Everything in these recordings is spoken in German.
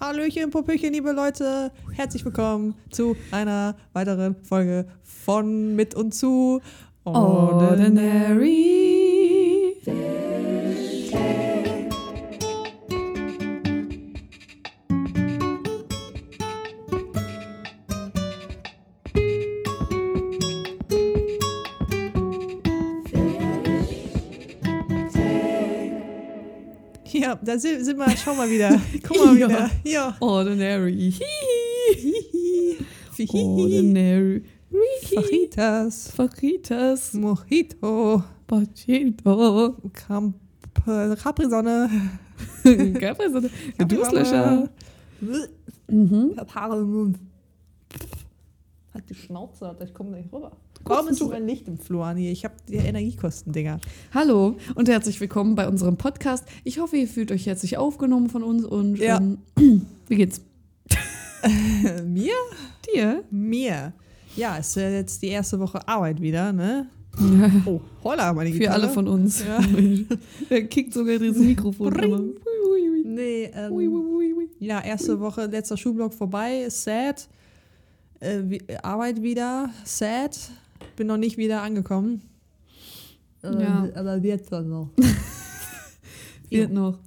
Hallöchen, Popöchen, liebe Leute. Herzlich willkommen zu einer weiteren Folge von Mit und zu Ordinary. Da sind, sind wir, schau mal wieder. Guck mal Ja. wieder. Ja. Ordinary. Ordinary. Fajitas. Fajitas. Mojito. Camp Capri-Sonne. Capri-Sonne. Durstlöcher. Mhm. Haare im Mund. Halt die Schnauze, ich komme nicht rüber. Warum ist so ein Licht im Flur, Anni? Ich habe die Energiekosten, Dinger. Hallo und herzlich willkommen bei unserem Podcast. Ich hoffe, ihr fühlt euch herzlich aufgenommen von uns und Ja. ähm, wie geht's Mir? dir? Mir. Ja, es ist ja jetzt die erste Woche Arbeit wieder, ne? Oh, holla, meine Für Gitarre. alle von uns. Ja. Der kickt sogar dieses Mikrofon. Nee, ähm, Ui, ui, ui, ja, erste Woche, letzter Schulblock vorbei, ist sad. Äh, Arbeit wieder, sad. Bin noch nicht wieder angekommen. Äh, Ja. Aber jetzt dann noch. Wird noch.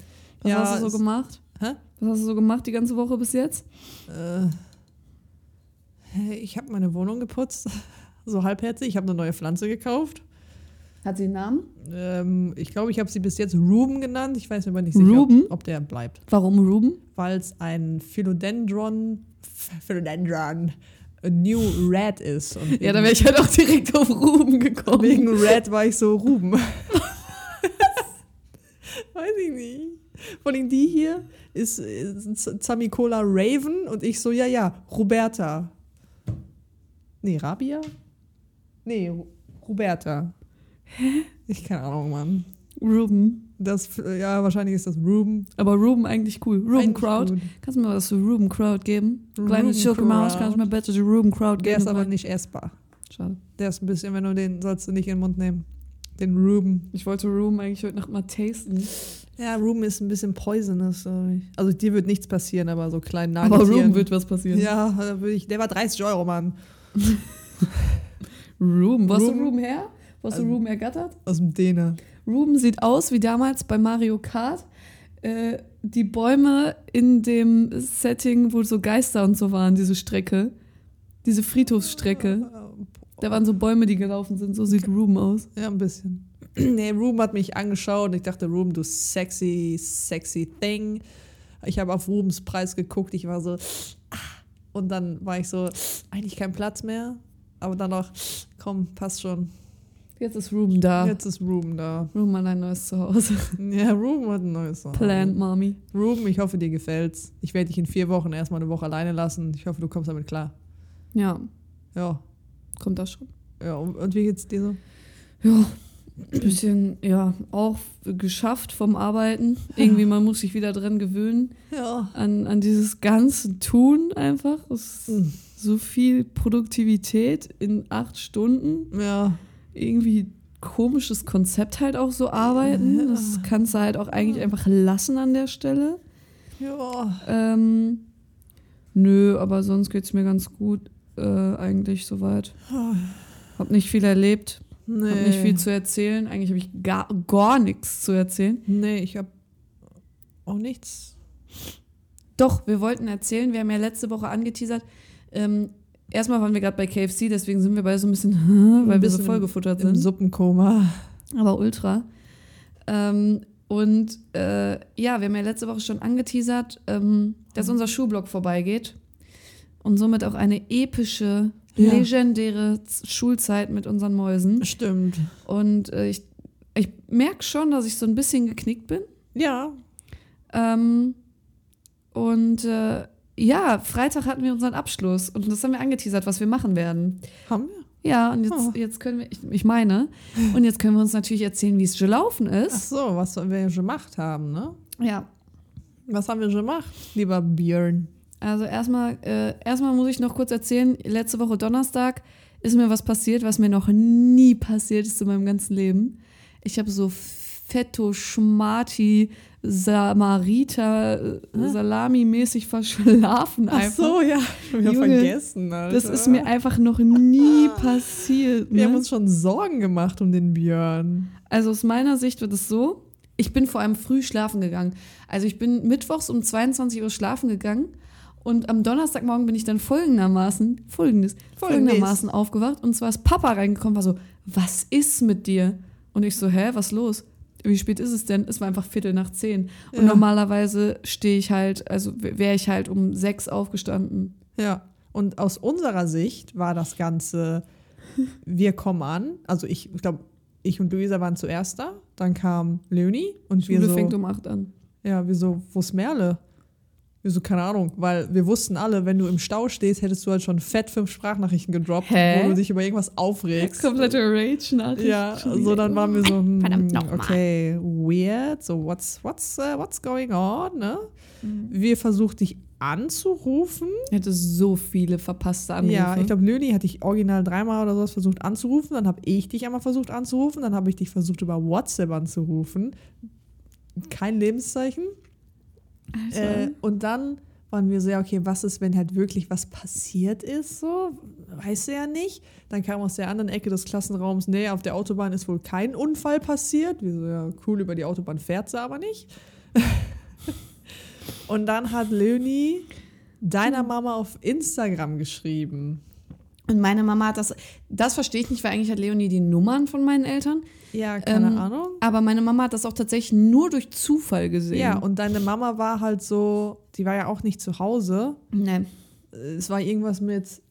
Was Ja, hast du so gemacht? Hä? Was hast du so gemacht die ganze Woche bis jetzt? Äh, ich habe meine Wohnung geputzt, so halbherzig. Ich habe eine neue Pflanze gekauft. Hat sie einen Namen? Ähm, ich glaube, ich habe sie bis jetzt Ruben genannt. Ich weiß aber nicht sicher, Ruben? ob, ob der bleibt. Warum Ruben? Weil es ein Philodendron, Philodendron New Red ist. Ja, da wäre ich halt auch direkt auf Ruben gekommen. wegen Red war ich so Ruben. weiß ich nicht. Vor allem die hier ist, ist Zamicola Raven und ich so, ja, ja, Roberta. Nee, Rabia? Nee, Roberta. Hä? Ich keine Ahnung, Mann. Ruben. Das, ja, wahrscheinlich ist das Ruben. Aber Ruben eigentlich cool. Ruben Eigentlich Crowd. gut. Kannst du mir was zu Ruben Crowd geben? Kleine Schurke Maus, kannst du mir bitte die Ruben Crowd Der geben? ist aber nicht essbar. Schade. Der ist ein bisschen, wenn du den, sollst du nicht in den Mund nehmen. Den Ruben. Ich wollte Ruben eigentlich heute Nacht mal tasten. Ja, Ruben ist ein bisschen poisonous. Also dir wird nichts passieren, aber so kleinen Aber Nagetieren. Ruben wird was passieren. Ja, da würde ich, der war 30 Euro, Mann. Ruben. Wo hast du Ruben? Her? Wo hast du Also- Ruben ergattert? Aus dem Däner. Ruben sieht aus wie damals bei Mario Kart. Äh, die Bäume in dem Setting, wo so Geister und so waren, diese Strecke. Diese Friedhofsstrecke. Da waren so Bäume, die gelaufen sind. So sieht Ruben aus. Ja, ein bisschen. Nee, Ruben hat mich angeschaut und ich dachte, Ruben, du sexy, sexy thing. Ich habe auf Rubens Preis geguckt, ich war so, ah. und dann war ich so, eigentlich kein Platz mehr. Aber dann noch, komm, passt schon. Jetzt ist Ruben da. Jetzt ist Ruben da. Ruben hat ein neues Zuhause. Ja, Ruben hat ein neues Zuhause. Plant, Mommy. Ruben, ich hoffe, dir gefällt's. Ich werde dich in vier Wochen erstmal eine Woche alleine lassen. Ich hoffe, du kommst damit klar. Ja, Ja. kommt das schon. Ja, und wie geht's dir so? Ja, ein bisschen, ja, auch geschafft vom Arbeiten. Irgendwie, man muss sich wieder dran gewöhnen. Ja. An, an dieses ganze Tun einfach. Es ist Mhm. so viel Produktivität in acht Stunden. Ja. Irgendwie komisches Konzept halt auch so arbeiten. Das kannst du halt auch eigentlich einfach lassen an der Stelle. Ja. Ähm, nö, aber sonst geht's mir ganz gut äh, eigentlich soweit. Hab nicht viel erlebt, Nee. hab nicht viel zu erzählen. Eigentlich habe ich gar, gar nichts zu erzählen. Nee, ich habe auch nichts. Doch, wir wollten erzählen, wir haben ja letzte Woche angeteasert. Ähm, erstmal waren wir gerade bei KFC, deswegen sind wir beide so ein bisschen, weil wir so bisschen vollgefuttert Im sind. Suppenkoma. aber ultra. Ähm, und äh, ja, wir haben ja letzte Woche schon angeteasert, ähm, dass unser Schulblock vorbeigeht und somit auch eine epische, Ja. legendäre Schulzeit mit unseren Mäusen. Stimmt. Und äh, ich, ich merke schon, dass ich so ein bisschen geknickt bin. Ja. Ähm, und äh, ja, Freitag hatten wir unseren Abschluss und das haben wir angeteasert, was wir machen werden. Haben wir? Ja, und jetzt, Oh. jetzt können wir, ich, ich meine, und jetzt können wir uns natürlich erzählen, wie es gelaufen Ach ist. so, was wir gemacht haben, ne? Ja, Was haben wir gemacht, lieber Björn? also erstmal, äh, erstmal muss ich noch kurz erzählen, letzte Woche Donnerstag ist mir was passiert, was mir noch nie passiert ist in meinem ganzen Leben. Ich habe so Fetto Schmati Samariter äh, Salami-mäßig verschlafen Ach einfach. so, ja. Schon wieder Junge, vergessen, Alter. Das ist mir einfach noch nie passiert. Wir haben Ne? uns schon Sorgen gemacht um den Björn. Also aus meiner Sicht wird es so, ich bin vor allem früh schlafen gegangen. Also ich bin mittwochs um 22 Uhr schlafen gegangen und am Donnerstagmorgen bin ich dann folgendermaßen, folgendes, Folgendes. folgendermaßen aufgewacht und zwar ist Papa reingekommen, war so, was ist mit dir? Und ich so, hä, was los? Wie spät ist es denn? Es war einfach Viertel nach zehn. Und Ja. normalerweise stehe ich halt, also wäre ich halt um sechs aufgestanden. Ja. Und aus unserer Sicht war das Ganze, wir kommen an. Also ich glaube, ich und Luisa waren zuerst da. Dann kam Leonie und wir Schule so, fängt um acht an. ja, wir so, wo ist Merle? Wir so, keine Ahnung, weil wir wussten alle, wenn du im Stau stehst, hättest du halt schon fett fünf Sprachnachrichten gedroppt, Hä? wo du dich über irgendwas aufregst. Komplette Rage-Nachricht. Ja, so dann waren wir so, hm, Verdammt nochmal. okay, weird, so what's, what's, uh, what's going on, ne? Mhm. Wir versucht dich anzurufen. Ich hätte so viele verpasste Anrufe. Ja, ich glaube, Löni hatte ich original dreimal oder sowas versucht anzurufen. Dann habe ich dich einmal versucht anzurufen. Dann habe ich dich versucht über WhatsApp anzurufen. Kein Lebenszeichen. Alter. Äh, und dann waren wir so, ja, okay, was ist, wenn halt wirklich was passiert ist, so? Weißt du ja nicht. Dann kam aus der anderen Ecke des Klassenraums, nee, auf der Autobahn ist wohl kein Unfall passiert. Wir so, ja, cool, über die Autobahn fährt sie aber nicht. und dann hat Leonie deiner Mama auf Instagram geschrieben. Und meine Mama hat das, das verstehe ich nicht, weil eigentlich hat Leonie die Nummern von meinen Eltern. Ja, keine Ähm, Ahnung. Aber meine Mama hat das auch tatsächlich nur durch Zufall gesehen. Ja, und deine Mama war halt so, die war ja auch nicht zu Hause. nee. es war irgendwas mit,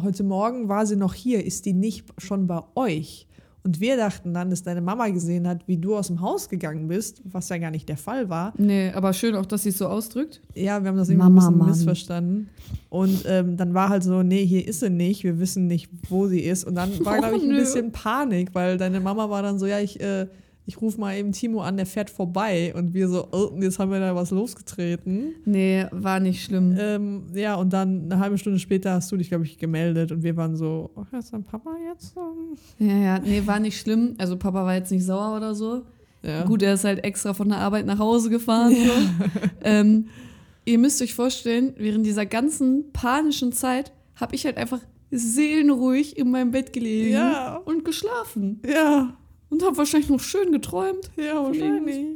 heute Morgen war sie noch hier, ist die nicht schon bei euch? Und wir dachten dann, dass deine Mama gesehen hat, wie du aus dem Haus gegangen bist, was ja gar nicht der Fall war. Nee, aber schön auch, dass sie es so ausdrückt. Ja, wir haben das irgendwie Mama, ein bisschen Mann. missverstanden. Und ähm, dann war halt so, nee, hier ist sie nicht, wir wissen nicht, wo sie ist. Und dann war, Oh, glaube ich, ein nö. bisschen Panik, weil deine Mama war dann so, ja, ich, äh, ich rufe mal eben Timo an, der fährt vorbei. Und wir so, oh, jetzt haben wir da was losgetreten. Nee, war nicht schlimm. Ähm, ja, und dann eine halbe Stunde später hast du dich, glaube ich, gemeldet und wir waren so, ach, ist dein Papa jetzt? Ja, ja, nee, war nicht schlimm. Also Papa war jetzt nicht sauer oder so. Ja. Gut, er ist halt extra von der Arbeit nach Hause gefahren. So. ähm, ihr müsst euch vorstellen, während dieser ganzen panischen Zeit habe ich halt einfach seelenruhig in meinem Bett gelegen Ja. und geschlafen. Ja, Und habe wahrscheinlich noch schön geträumt. ja, wahrscheinlich.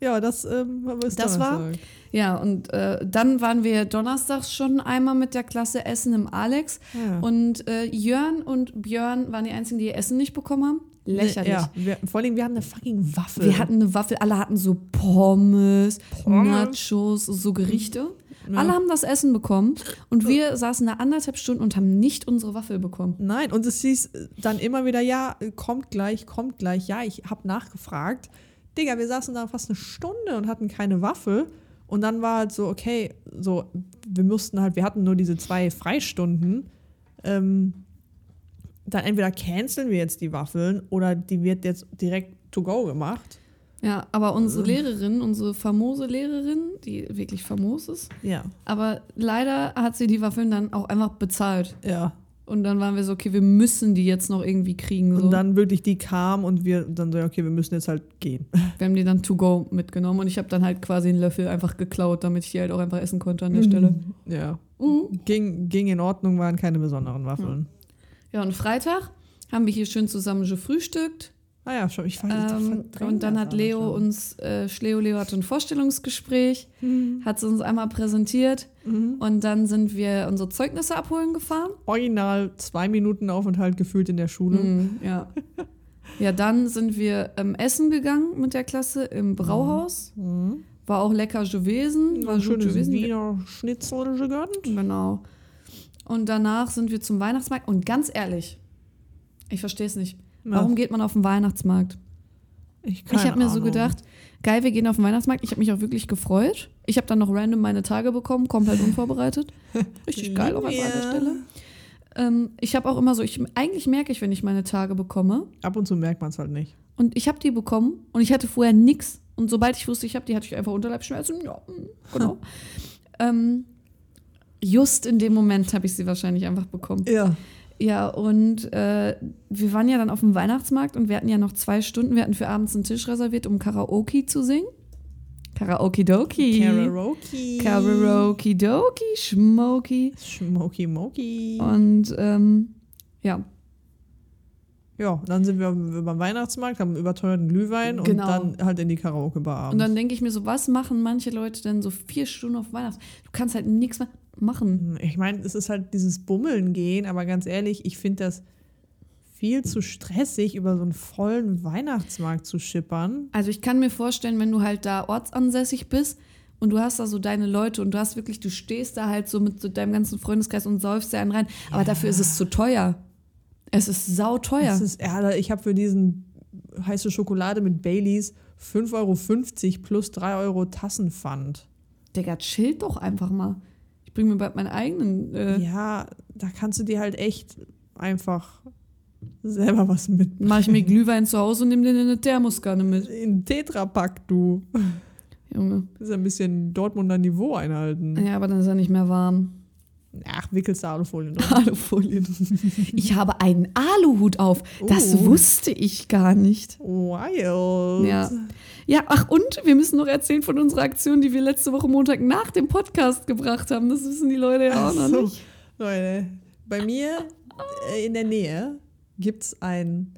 Ja, das ähm, ist Das war-. Ja, und äh, dann waren wir donnerstags schon einmal mit der Klasse Essen im Alex. Ja. Und äh, Jörn und Björn waren die einzigen, die ihr Essen nicht bekommen haben. Lächerlich. Ja, wir, vor allem, wir hatten eine fucking Waffel. Wir hatten eine Waffel, alle hatten so Pommes, Pommes. Nachos, so Gerichte. Ja. Alle haben das Essen bekommen und wir saßen da anderthalb Stunden und haben nicht unsere Waffel bekommen. Nein, und es hieß dann immer wieder, ja, kommt gleich, kommt gleich. Ja, ich habe nachgefragt. Digga, wir saßen da fast eine Stunde und hatten keine Waffel. Und dann war halt so, okay, so, wir mussten halt, wir hatten nur diese zwei Freistunden. Ähm, dann entweder canceln wir jetzt die Waffeln oder die wird jetzt direkt to go gemacht. Ja, aber unsere Lehrerin, unsere famose Lehrerin, die wirklich famos ist, Ja. aber leider hat sie die Waffeln dann auch einfach bezahlt. Ja. Und dann waren wir so, okay, wir müssen die jetzt noch irgendwie kriegen. So. Und dann wirklich die kam und wir dann so, okay, wir müssen jetzt halt gehen. wir haben die dann to go mitgenommen und ich habe dann halt quasi einen Löffel einfach geklaut, damit ich die halt auch einfach essen konnte Mhm. an der Stelle. Ja. Mhm. Ging, ging in Ordnung, waren keine besonderen Waffeln. Ja, und Freitag haben wir hier schön zusammen gefrühstückt. Ah ja, schon, ich fand Ähm, und dann hat Leo uns, äh, Schleo Leo hatte ein Vorstellungsgespräch, hat sie uns einmal präsentiert Mhm. und dann sind wir unsere Zeugnisse abholen gefahren. Original zwei Minuten Aufenthalt gefühlt in der Schule. Mhm, ja. ja, dann sind wir ähm, essen gegangen mit der Klasse im Brauhaus. Mhm. War auch lecker gewesen. War gut schönes gewesen. Wiener Schnitzel gegönnt. Genau. Und danach sind wir zum Weihnachtsmarkt. Und ganz ehrlich, ich verstehe es nicht. Warum geht man auf den Weihnachtsmarkt? Ich, ich habe mir so gedacht, geil, wir gehen auf den Weihnachtsmarkt. Ich habe mich auch wirklich gefreut. Ich habe dann noch random meine Tage bekommen, komplett unvorbereitet. Richtig geil auch an der Ja. Stelle. Ähm, ich habe auch immer so, ich, eigentlich merke ich, wenn ich meine Tage bekomme. Ab und zu merkt man es halt nicht. Und ich habe die bekommen und ich hatte vorher nichts. Und sobald ich wusste, ich habe die, hatte ich einfach Unterleibsschmerzen. Ja, genau. ähm, just in dem Moment habe ich sie wahrscheinlich einfach bekommen. Ja. Ja, und äh, wir waren ja dann auf dem Weihnachtsmarkt und wir hatten ja noch zwei Stunden. Wir hatten für abends einen Tisch reserviert, um Karaoke zu singen. Karaoke Doki. Karaoke. Karaoke Doki, Schmoky. Smoky Moky. Und ähm, ja, Ja, dann sind wir beim Weihnachtsmarkt, haben überteuerten Glühwein Genau. und dann halt in die Karaoke-Bar und dann denke ich mir so, was machen manche Leute denn so vier Stunden auf Weihnachts? Du kannst halt nichts mehr machen. Ich meine, es ist halt dieses Bummeln gehen, aber ganz ehrlich, ich finde das viel zu stressig, über so einen vollen Weihnachtsmarkt zu schippern. Also ich kann mir vorstellen, wenn du halt da ortsansässig bist und du hast da so deine Leute und du hast wirklich, du stehst da halt so mit so deinem ganzen Freundeskreis und säufst dir einen rein, aber dafür ist es zu teuer. Es ist sauteuer. Das ist, ja, ich habe für diesen heiße Schokolade mit Baileys 5,50 Euro plus 3 Euro Tassenpfand. Digga, chill doch einfach mal. Ich bringe mir bald meinen eigenen. Äh, Ja, da kannst du dir halt echt einfach selber was mit. Mach ich mir Glühwein zu Hause und nehme den in eine Thermoskanne mit. In Tetrapack, du. Junge. Das ist ein bisschen Dortmunder Niveau einhalten. Ja, aber dann ist er nicht mehr warm. Ach, wickelst du Alufolie drum. Alufolie. Ich habe einen Aluhut auf. Das Oh. wusste ich gar nicht. Wild. Ja. Ja, ach und wir müssen noch erzählen von unserer Aktion, die wir letzte Woche Montag nach dem Podcast gebracht haben. Das wissen die Leute ja auch noch so. nicht. Leute, bei mir äh, in der Nähe gibt es einen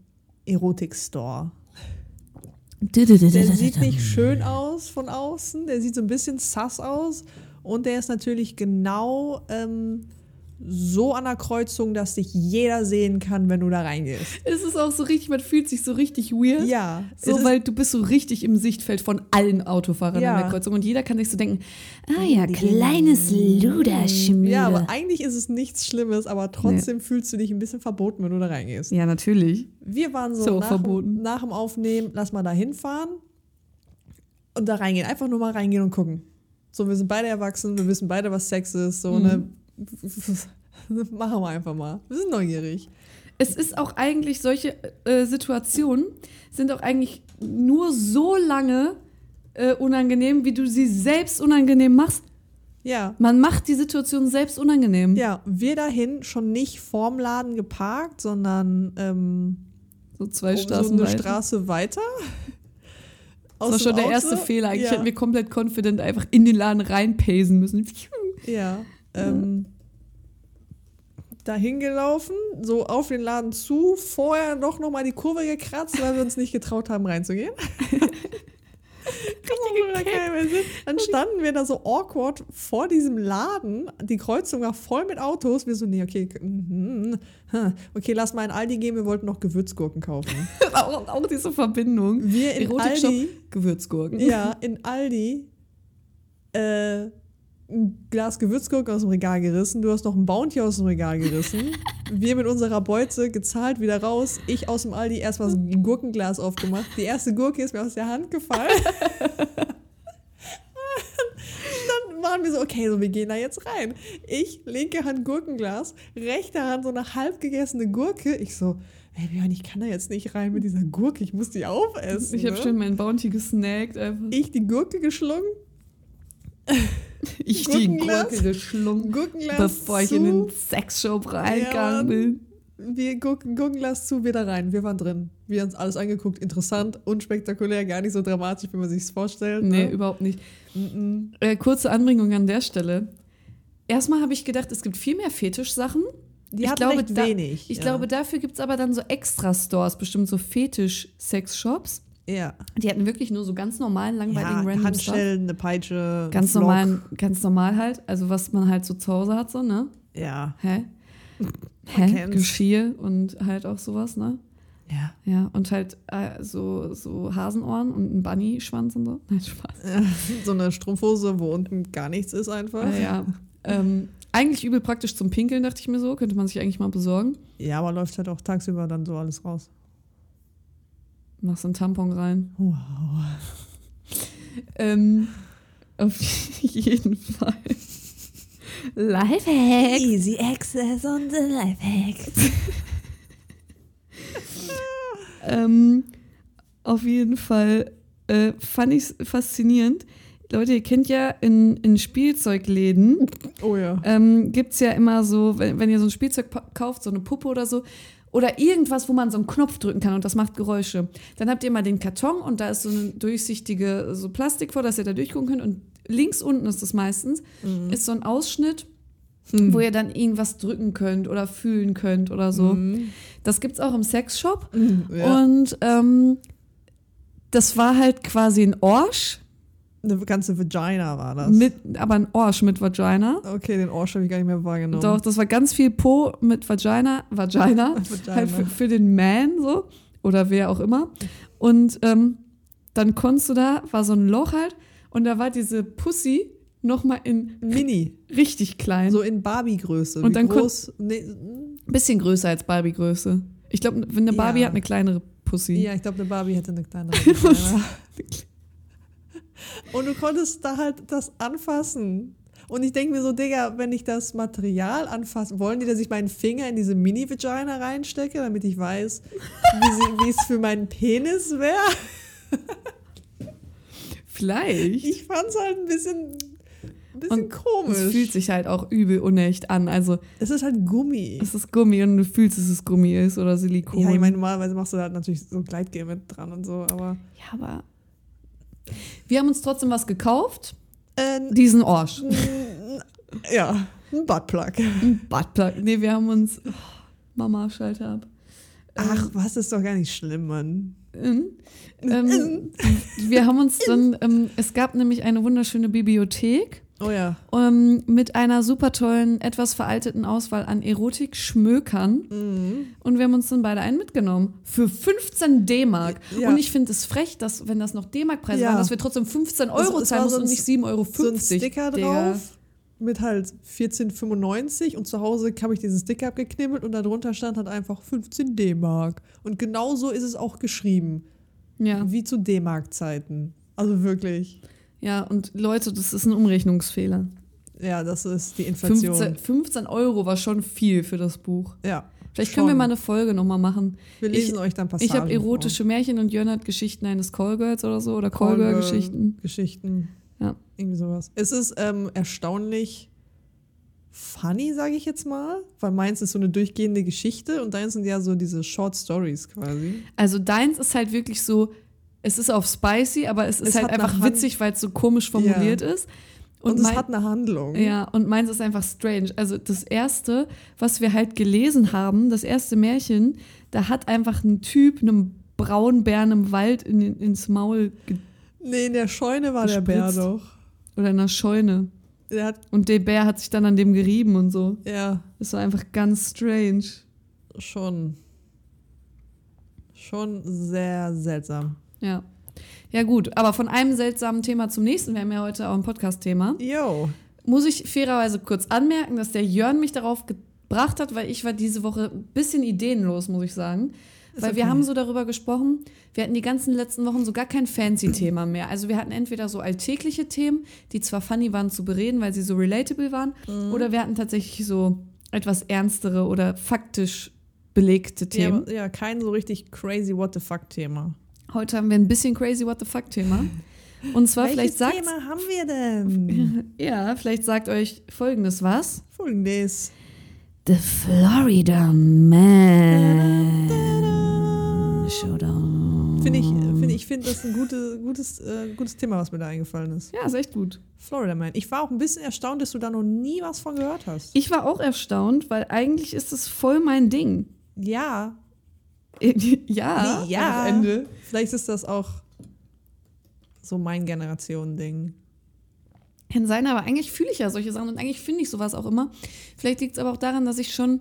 Erotik-Store. Der sieht nicht schön aus von außen, der sieht so ein bisschen sass aus und der ist natürlich genau ähm, so an der Kreuzung, dass dich jeder sehen kann, wenn du da reingehst. Es ist auch so richtig, man fühlt sich so richtig weird. Ja, So, weil du bist so richtig im Sichtfeld von allen Autofahrern Ja. an der Kreuzung und jeder kann sich so denken, ah ja, kleines Luderschmiede. ja, aber eigentlich ist es nichts Schlimmes, aber trotzdem fühlst du dich ein bisschen verboten, wenn du da reingehst. ja, natürlich. Wir waren so, So, nach, verboten. nach dem Aufnehmen, lass mal da hinfahren und da reingehen. Einfach nur mal reingehen und gucken. So, wir sind beide erwachsen, wir wissen beide, was Sex ist. So, Mhm. ne, machen wir einfach mal. Wir sind neugierig. Es ist auch eigentlich, solche äh, Situationen sind auch eigentlich nur so lange äh, unangenehm, wie du sie selbst unangenehm machst. Ja. Man macht die Situation selbst unangenehm. Ja, wir dahin schon nicht vorm Laden geparkt, sondern ähm, So zwei um so Straßen eine weiter. Straße weiter. Das war schon der Auto. erste Fehler. Eigentlich ja. hätten wir komplett confident einfach in den Laden reinpacen müssen. Ja. Ähm, dahin gelaufen, so auf den Laden zu, vorher doch nochmal die Kurve gekratzt, weil wir uns nicht getraut haben reinzugehen. Dann standen wir da so awkward vor diesem Laden. Die Kreuzung war voll mit Autos. Wir so, nee, okay, mhm, hm, okay, lass mal in Aldi gehen. Wir wollten noch Gewürzgurken kaufen. auch, auch diese Verbindung. Wir in Aldi Gewürzgurken. ja, in Aldi äh, ein Glas Gewürzgurken aus dem Regal gerissen, du hast noch ein Bounty aus dem Regal gerissen. Wir mit unserer Beute gezahlt, wieder raus. Ich aus dem Aldi erstmal so ein Gurkenglas aufgemacht. Die erste Gurke ist mir aus der Hand gefallen. Dann waren wir so, okay, so wir gehen da jetzt rein. Ich, linke Hand Gurkenglas, rechte Hand so eine halb gegessene Gurke. Ich so, ey Björn, ich kann da jetzt nicht rein mit dieser Gurke, ich muss die aufessen. Ich habe ne? schon meinen Bounty gesnackt. Einfach. ich die Gurke geschlungen, Ich die Gurke geschlungen, Gurkenglas bevor ich zu, in den Sexshop reingegangen Ja, bin. wir Gurken, Gurkenglas zu, wir da rein. Wir waren drin. Wir haben uns alles angeguckt. Interessant, unspektakulär, gar nicht so dramatisch, wie man sich vorstellt. Nee, ne? überhaupt nicht. Mhm. Äh, kurze Anbringung an der Stelle. Erstmal habe ich gedacht, es gibt viel mehr Fetischsachen. Die Ich glaube, da- wenig. Ich ja. glaube, dafür gibt es aber dann so Extra-Stores, bestimmt so Fetisch-Sex-Shops. Ja. Die hatten wirklich nur so ganz normalen, langweiligen ja Random. Handschellen, eine Peitsche, Ganz Flock. normal, ganz normal halt. Also was man halt so zu Hause hat, so, ne? Ja. Hä? Hä? kennt's. Geschirr und halt auch sowas, ne? Ja. Ja, und halt äh, so, so Hasenohren und ein Bunny-Schwanz und so. Nein, Spaß. So eine Strumpfhose, wo unten gar nichts ist einfach. Äh, ja. ähm, eigentlich übel praktisch zum Pinkeln, dachte ich mir so. Könnte man sich eigentlich mal besorgen. Ja, aber läuft halt auch tagsüber dann so alles raus. Machst einen Tampon rein. Wow. Ähm, auf jeden Fall. Lifehack. Easy Access und Lifehack. Ähm, auf jeden Fall äh, fand ich es faszinierend. Leute, ihr kennt ja in, in Spielzeugläden, Oh ja. ähm, gibt es ja immer so, wenn, wenn ihr so ein Spielzeug kauft, so eine Puppe oder so, oder irgendwas, wo man so einen Knopf drücken kann und das macht Geräusche. Dann habt ihr mal den Karton und da ist so eine durchsichtige so Plastik vor, dass ihr da durchgucken könnt. Und links unten ist das meistens, ist so ein Ausschnitt, wo ihr dann irgendwas drücken könnt oder fühlen könnt oder so. Das gibt's auch im Sexshop. Ja. Und ähm, das war halt quasi ein Orsch, Eine ganze Vagina war das. mit, aber ein Orsch mit Vagina. okay, den Orsch habe ich gar nicht mehr wahrgenommen. Doch, das war ganz viel Po mit Vagina, Vagina, Vagina. halt für, für den Man so oder wer auch immer. Und ähm, dann konntest du da, war so ein Loch halt und da war diese Pussy nochmal in Mini. richtig klein. So in Barbie-Größe. Und Wie dann groß. Nee, Bisschen größer als Barbie-Größe. Ich glaube, eine Barbie Ja. hat eine kleinere Pussy. ja, ich glaube, eine Barbie hätte eine kleinere Vagina. Und du konntest da halt das anfassen. Und ich denke mir so, Digga, wenn ich das Material anfasse, wollen die, dass ich meinen Finger in diese Mini-Vagina reinstecke, damit ich weiß, wie, es für meinen Penis wäre? Vielleicht. Ich fand es halt ein bisschen, ein bisschen Und komisch. Es fühlt sich halt auch übel unecht an. Also es ist halt Gummi. es ist Gummi und du fühlst, dass es Gummi ist oder Silikon. Ja, ich meine, normalerweise machst du da halt natürlich so Gleitgel mit dran und so, aber. Ja, aber wir haben uns trotzdem was gekauft. Äh, Diesen Orsch. ja, ein Buttplug. Ein Buttplug. Nee, wir haben uns. Oh, Mama, schalte ab. Ach, was ist doch gar nicht schlimm, Mann. Ähm, ähm, wir haben uns dann. Ähm, es gab nämlich eine wunderschöne Bibliothek Oh ja. ähm, mit einer super tollen, etwas veralteten Auswahl an Erotik-Schmökern. Mhm. Und wir haben uns dann beide einen mitgenommen. Für 15 D-Mark. Ja. Und ich finde es frech, dass, wenn das noch D-Mark-Preise Ja. waren, dass wir trotzdem 15 Es- Euro es zahlen mussten und nicht 7,50 Euro. So ein Sticker Digga. drauf mit halt 14,95 und zu Hause habe ich diesen Sticker abgeknibbelt und darunter stand halt einfach 15 D-Mark. Und genau so ist es auch geschrieben. Ja. Wie zu D-Mark-Zeiten. Also wirklich. Ja, und Leute, das ist ein Umrechnungsfehler. Ja, das ist die Inflation. 15, 15 Euro war schon viel für das Buch. Ja. Vielleicht Schon. können wir mal eine Folge nochmal machen. Wir lesen euch dann Passagen Ich habe erotische Märchen und Jörn hat Geschichten eines Callgirls oder so oder vor. Callgirl-Geschichten. Geschichten. Ja. Irgendwie sowas. Es ist ähm, erstaunlich funny, sage ich jetzt mal, weil meins ist so eine durchgehende Geschichte und deins sind ja so diese Short Stories quasi. Also deins ist halt wirklich so, es ist auf spicy, aber es ist Es halt einfach witzig, weil es so komisch formuliert ist. Und, Und, es hat eine Handlung. ja, und meins ist einfach strange. Also das erste, was wir halt gelesen haben, das erste Märchen, da hat einfach ein Typ einem Braunbären im Wald in, ins Maul ge Nee, in der Scheune war der Bär Gespritzt. doch. oder in einer Scheune. Der Und der Bär hat sich dann an dem gerieben und so. ja, Das war einfach ganz strange. schon. Schon sehr seltsam. Ja. Ja, gut, aber von einem seltsamen Thema zum nächsten, wir haben ja heute auch ein Podcast-Thema, Yo. muss ich fairerweise kurz anmerken, dass der Jörn mich darauf gebracht hat, weil ich war diese Woche ein bisschen ideenlos, muss ich sagen. Ist Weil okay. wir haben so darüber gesprochen, wir hatten die ganzen letzten Wochen so gar kein Fancy-Thema mehr. Also wir hatten entweder so alltägliche Themen, die zwar funny waren zu bereden, weil sie so relatable waren, Mhm. oder wir hatten tatsächlich so etwas ernstere oder faktisch belegte Ja, Themen. aber- ja, kein so richtig crazy what the fuck Thema. Heute haben wir ein bisschen crazy what the fuck Thema. Und zwar vielleicht sagt Thema haben wir denn? ja, vielleicht sagt euch folgendes was. Folgendes. The Florida Man Showdown. Finde ich, finde ich, finde das ein gute, gutes, äh, gutes Thema, was mir da eingefallen ist. Ja, ist echt gut. Florida Man. Ich war auch ein bisschen erstaunt, dass du da noch nie was von gehört hast. Ich war auch erstaunt, weil eigentlich ist es voll mein Ding. Ja, ja, Ja. am Ende. vielleicht ist das auch so mein Generation-Ding. Kann sein, aber eigentlich fühle ich ja solche Sachen und eigentlich finde ich sowas auch immer. Vielleicht liegt es aber auch daran, dass ich schon,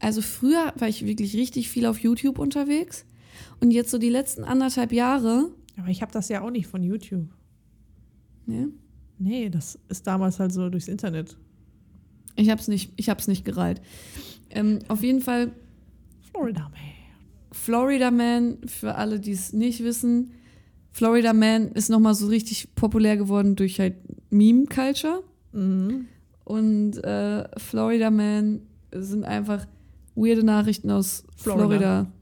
also früher war ich wirklich richtig viel auf YouTube unterwegs und jetzt so die letzten anderthalb Jahre, Aber ich habe das ja auch nicht von YouTube. ne, Nee, das ist damals halt so durchs Internet. ich hab's nicht, ich hab's nicht gereiht. Ähm, auf jeden Fall Florida Man. Florida Man, für alle, die es nicht wissen, Florida Man ist nochmal so richtig populär geworden durch halt Meme-Culture. Mhm. Und äh, Florida Man sind einfach weirde Nachrichten aus Florida. Florida.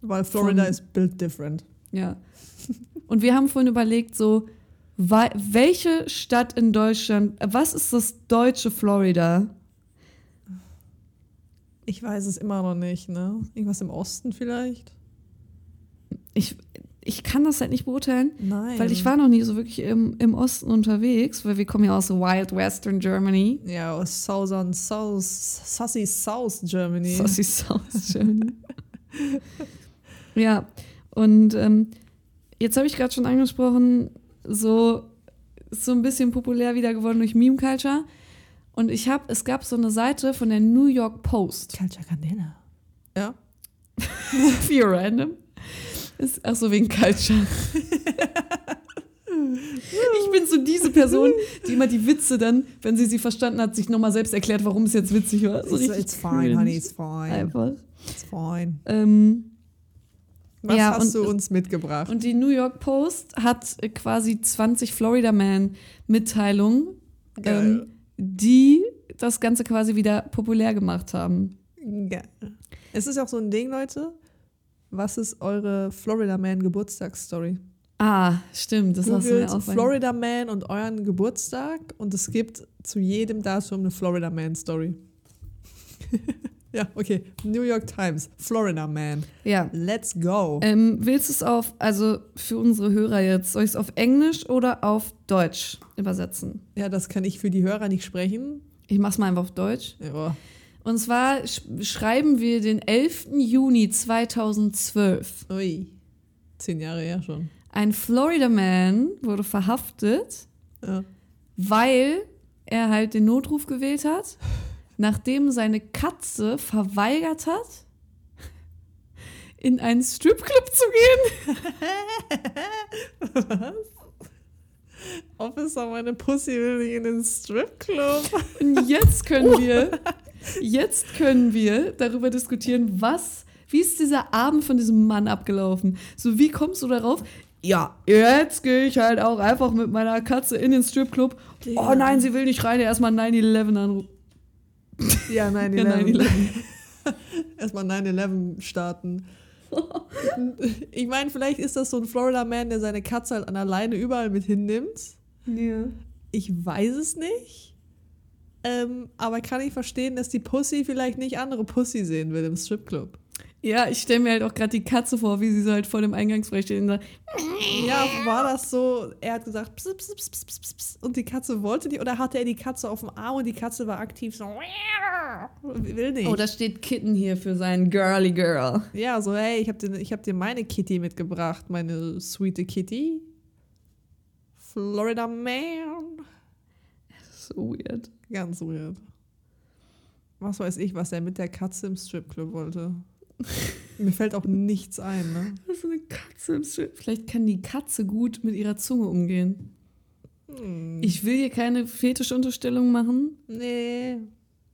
Weil Florida Von- ist built different. Ja. Und wir haben vorhin überlegt, so, welche Stadt in Deutschland, was ist das deutsche Florida? Ich weiß es immer noch nicht, ne? Irgendwas im Osten vielleicht? Ich, ich kann das halt nicht beurteilen, Nein. weil ich war noch nie so wirklich im, im Osten unterwegs, weil wir kommen ja aus Wild Western Germany. Ja, aus Southern South, Sassy South Germany. Sassy South Germany. ja, und ähm, jetzt habe ich gerade schon angesprochen, so so ein bisschen populär wieder geworden durch Meme Culture. Und ich habe, es gab so eine Seite von der New York Post. Culture Candela. Ja. Wie random. Ist, ach so, wegen Culture. Ich bin so diese Person, die immer die Witze dann, wenn sie sie verstanden hat, sich nochmal selbst erklärt, warum es jetzt witzig war. So It's, it's fine, cringe. honey, it's fine. Einfach. It's fine. Ähm, Was Ja, hast und- du uns mitgebracht? und die New York Post hat quasi 20 Florida Man Mitteilungen, Geil. ähm, die das Ganze quasi wieder populär gemacht haben. Geil. Es ist auch so ein Ding, Leute. Was ist eure Florida Man Geburtstagsstory? Ah, stimmt, das hast du mir Googelt auch Florida Man und euren Geburtstag und es gibt zu jedem Datum eine Florida Man Story. ja, okay. New York Times, Florida Man. Ja. Let's go. Ähm, willst du es auf, also für unsere Hörer jetzt, soll ich es auf Englisch oder auf Deutsch übersetzen? Ja, das kann ich für die Hörer nicht sprechen. Ich mach's mal einfach auf Deutsch. Ja. Und zwar sch schreiben wir den 11. Juni 2012. Ui. Zehn Jahre her schon. Ein Florida Man wurde verhaftet, Ja. weil er halt den Notruf gewählt hat, nachdem seine Katze verweigert hat, in einen Stripclub zu gehen. Officer, meine Pussy will nicht in den Stripclub. Und jetzt können wir, jetzt können wir darüber diskutieren, was, wie ist dieser Abend von diesem Mann abgelaufen? So, wie kommst du darauf? Ja, jetzt gehe ich halt auch einfach mit meiner Katze in den Stripclub. Oh nein, sie will nicht rein, erstmal 9-11 anrufen. Ja, 9-11. Ja, 9/11. Erstmal 9-11 starten. ich meine, vielleicht ist das so ein Florida Man, der seine Katze halt an alleine überall mit hinnimmt. Ja. Ich weiß es nicht. Ähm, aber kann ich verstehen, dass die Pussy vielleicht nicht andere Pussy sehen will im Stripclub. Ja, ich stelle mir halt auch gerade die Katze vor, wie sie so halt vor dem Eingangsbereich steht und sagt, Ja, war das so? Er hat gesagt, pss, pss, pss, pss, pss, pss, und die Katze wollte nicht, oder hatte er die Katze auf dem Arm und die Katze war aktiv so, will nicht. oh, da steht Kitten hier für sein Girly Girl. Ja, so, hey, ich habe dir, ich hab dir meine Kitty mitgebracht, meine sweete Kitty. Florida Man. So weird. Ganz weird. Was weiß ich, was er mit der Katze im Stripclub wollte. Mir fällt auch nichts ein, ne? Das ist eine Katze im Strip. Vielleicht kann die Katze gut mit ihrer Zunge umgehen. Hm. Ich will hier keine Fetischunterstellung machen. Nee.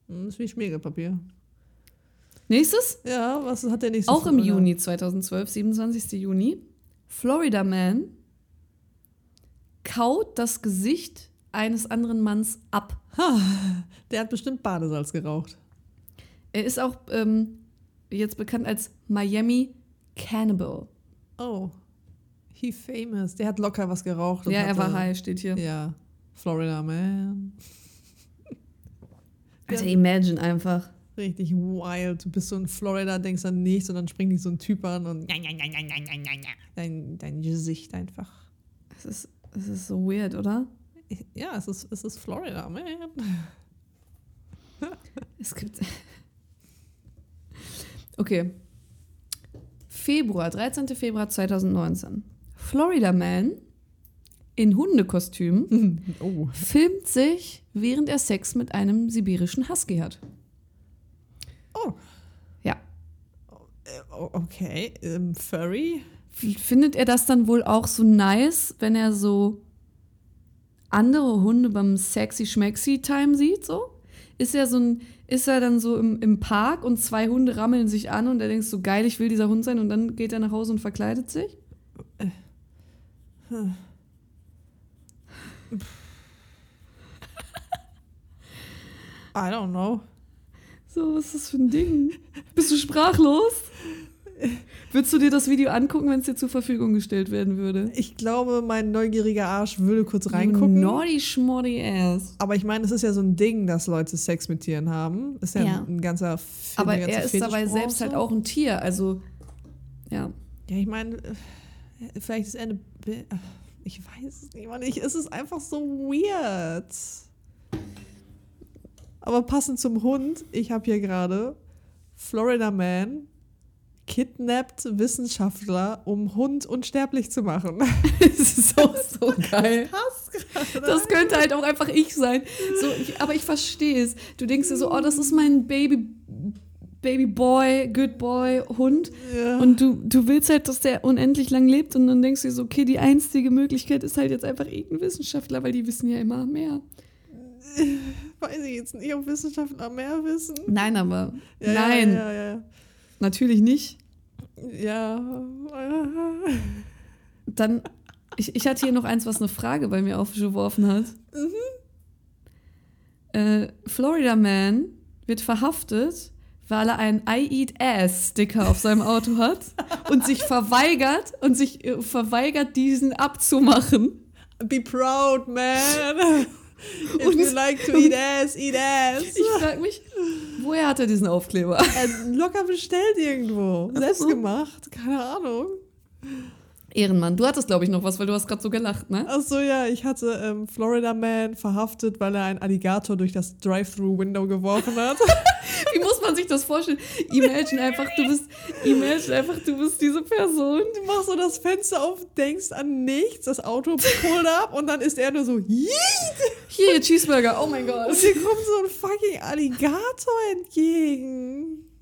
Hm, ist wie Schmiergelpapier. Nächstes, Ja, was hat der nächste auch im Florida? Juni 2012, 27. Juni. Florida Man kaut das Gesicht eines anderen Manns ab. Ha, der hat bestimmt Badesalz geraucht. Er ist auch ähm, jetzt bekannt als Miami Cannibal. Oh. He famous. Der hat locker was geraucht. Ja, er war high, steht hier. Ja. Florida Man. Alter, imagine einfach. Richtig wild. Du bist so in Florida, denkst an nichts und dann springt dich so ein Typ an und dein, dein Gesicht einfach. Es ist, es ist so weird, oder? Ja, es ist, es ist Florida, man. Es gibt. Okay. Februar, 13. Februar 2019. Florida Man in Hundekostüm Oh. filmt sich, während er Sex mit einem sibirischen Husky hat. Oh. Ja. Äh, o- Okay. Ähm, Furry? Findet er das dann wohl auch so nice, wenn er so andere Hunde beim sexy schmexy Time sieht, so? Ist er so ein, ist er dann so im, im Park und zwei Hunde rammeln sich an und er denkt so geil, ich will dieser Hund sein und dann geht er nach Hause und verkleidet sich? I don't know. So, was ist das für ein Ding? Bist du sprachlos? Würdest du dir das Video angucken, wenn es dir zur Verfügung gestellt werden würde? Ich glaube, mein neugieriger Arsch würde kurz You reingucken. Naughty schmoddy ass. Aber ich meine, es ist ja so ein Ding, dass Leute Sex mit Tieren haben. Ist ja, Ja. ein ganzer Aber eine ganze er ist dabei selbst halt auch ein Tier, also ja. Ja, ich meine, äh, vielleicht ist er eine. Ach, Ich weiß es nicht, Mann. Ich, es ist einfach so weird. Aber passend zum Hund, ich habe hier gerade Florida Man kidnappt Wissenschaftler, um Hund unsterblich zu machen. Das ist so, so geil. Krass gerade. Das könnte halt auch einfach ich sein. So, ich, aber ich verstehe es. Du denkst dir so, oh, das ist mein Baby, Baby Boy, Good Boy, Hund. ja. Und du, du willst halt, dass der unendlich lang lebt und dann denkst du dir so, okay, die einzige Möglichkeit ist halt jetzt einfach irgendein Wissenschaftler, weil die wissen ja immer mehr. weiß ich jetzt nicht, ob Wissenschaftler mehr wissen. Nein, aber Ja, nein, Ja, ja, ja. Natürlich nicht. ja. Dann, ich, ich hatte hier noch eins, was eine Frage bei mir aufgeworfen hat. Äh, Florida Man wird verhaftet, weil er einen I Eat Ass Sticker auf seinem Auto hat und sich verweigert und sich äh, verweigert, diesen abzumachen. Be proud, man. If Und- you like to eat ass, eat ass. Ich frage mich, woher hat er diesen Aufkleber? Äh, locker bestellt irgendwo. Selbst gemacht. Keine Ahnung. Ehrenmann, du hattest, glaube ich, noch was, weil du hast gerade so gelacht, ne? Ach so, ja, ich hatte ähm, Florida Man verhaftet, weil er einen Alligator durch das Drive-Thru-Window geworfen hat. Wie muss man sich das vorstellen? Imagine einfach, du bist, imagine einfach, du bist diese Person. Du machst so das Fenster auf, denkst an nichts, das Auto pullt ab und dann ist er nur so, Yeet! Hier, Cheeseburger, oh mein Gott. Und hier kommt so ein fucking Alligator entgegen.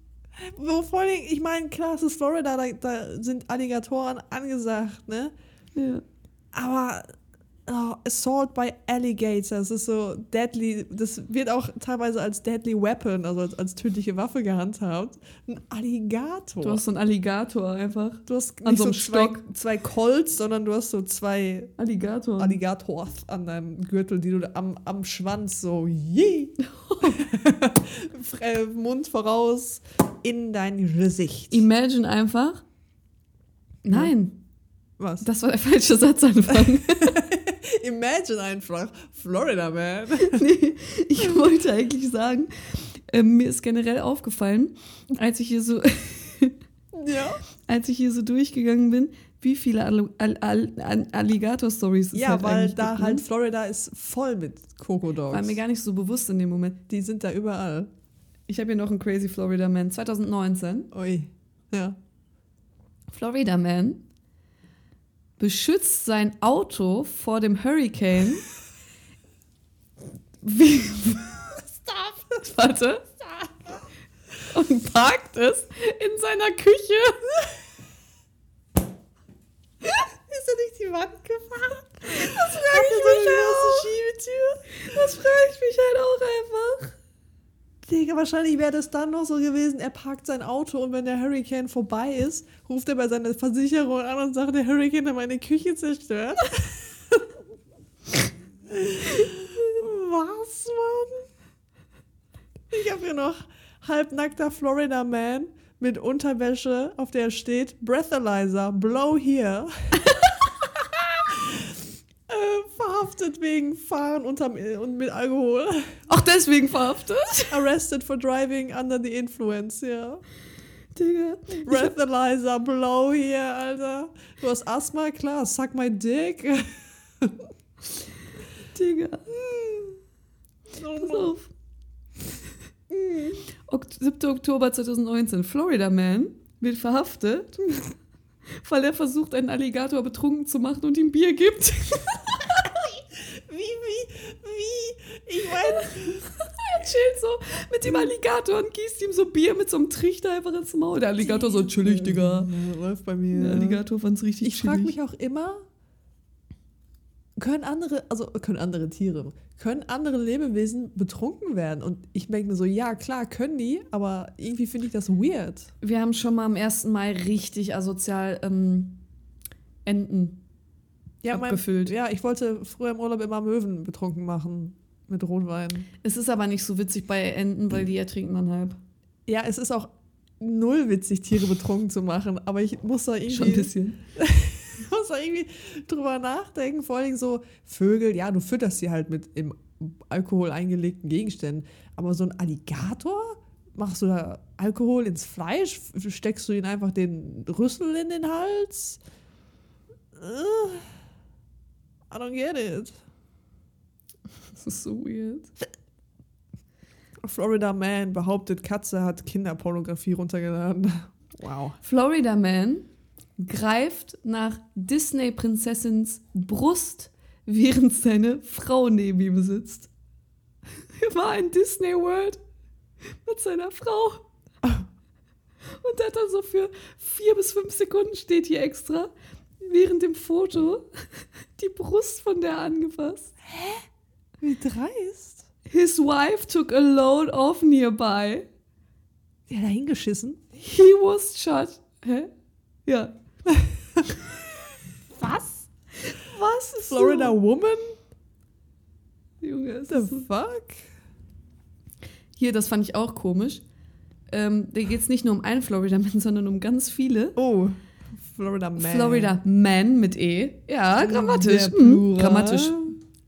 Wo vor allem, ich meine, klar, es ist Florida, da, da sind Alligatoren angesagt, ne? Ja. Aber oh, Assault by Alligator, das ist so deadly, das wird auch teilweise als deadly weapon, also als, als tödliche Waffe gehandhabt. Ein Alligator. Du hast so einen Alligator einfach. Du hast an nicht so so zwei, zwei Colts, sondern du hast so zwei Alligator. Alligators an deinem Gürtel, die du am, am Schwanz so je Mund voraus in dein Gesicht. Imagine einfach. Nein, Was? das war der falsche Satzanfang. Imagine einfach Florida Man. nee, ich wollte eigentlich sagen, ähm, mir ist generell aufgefallen, als ich hier so, ja. als ich hier so durchgegangen bin, wie viele Allu- Al Al Al Alligator-Stories es Ja, halt weil da gibt, ne? halt Florida ist voll mit Coco Dogs. War mir gar nicht so bewusst in dem Moment. Die sind da überall. Ich habe hier noch einen Crazy Florida Man. 2019. Ui. Ja. Florida Man beschützt sein Auto vor dem Hurricane. Wie? Stop. Warte. Und parkt es in seiner Küche. Ist er nicht die Wand gefahren? Das frage ich mich auch. Schiebetür? Das frage ich mich halt auch einfach. Digga, wahrscheinlich wäre das dann noch so gewesen, er parkt sein Auto und wenn der Hurricane vorbei ist, ruft er bei seiner Versicherung an und sagt, der Hurricane hat meine Küche zerstört. Was, Mann? Ich habe hier noch halbnackter Florida Man mit Unterwäsche, auf der steht Breathalyzer, blow here. Äh, verhaftet wegen Fahren unterm, und mit Alkohol. Auch deswegen verhaftet. Arrested for driving under the influence, ja. Digga. Breathalyzer, blow hier, Alter. Du hast Asthma, klar, suck my dick. Digga. Oh Pass auf. Ok 7. Oktober 2019. Florida Man wird verhaftet, weil er versucht, einen Alligator betrunken zu machen und ihm Bier gibt. Wie, wie, wie? Ich meine, er chillt so mit dem Alligator und gießt ihm so Bier mit so einem Trichter einfach ins Maul. Der Alligator so chillig, Digga. Ja, läuft bei mir. Der Alligator fand's richtig Ich frage chillig. mich auch immer, können andere, also können andere Tiere, können andere Lebewesen betrunken werden? Und ich denke mir so, ja, klar, können die, aber irgendwie finde ich das weird. Wir haben schon mal am 1. Mai richtig asozial ähm, Enten. Ja, mein, Abgefüllt. ja, ich wollte früher im Urlaub immer Möwen betrunken machen mit Rotwein. Es ist aber nicht so witzig bei Enten, weil die ertrinken dann halb. Ja, es ist auch null witzig, Tiere betrunken zu machen, aber ich muss da irgendwie. Schon ein bisschen. Ich muss da irgendwie drüber nachdenken. Vor allem so Vögel, ja, du fütterst sie halt mit im Alkohol eingelegten Gegenständen. Aber so ein Alligator, machst du da Alkohol ins Fleisch? Steckst du ihn einfach den Rüssel in den Hals? Ugh. I don't get it. Das ist so weird. Florida Man behauptet, Katze hat Kinderpornografie runtergeladen. Wow. Florida Man greift nach Disney-Prinzessins Brust, während seine Frau neben ihm sitzt. Er war in Disney World mit seiner Frau. Und hat dann so für vier bis fünf Sekunden steht hier extra, während dem Foto, die Brust von der angefasst. Wie dreist. His wife took a load off nearby. Der hat da hingeschissen. He was shot. Hä? Ja. Was? Was ist Florida Woman? So? Junge, es The ist so. fuck? Hier, das fand ich auch komisch. Ähm, da geht es nicht nur um einen Florida Man, sondern um ganz viele. Oh, Florida Man. Florida Man mit E. Ja, grammatisch. Hm, grammatisch.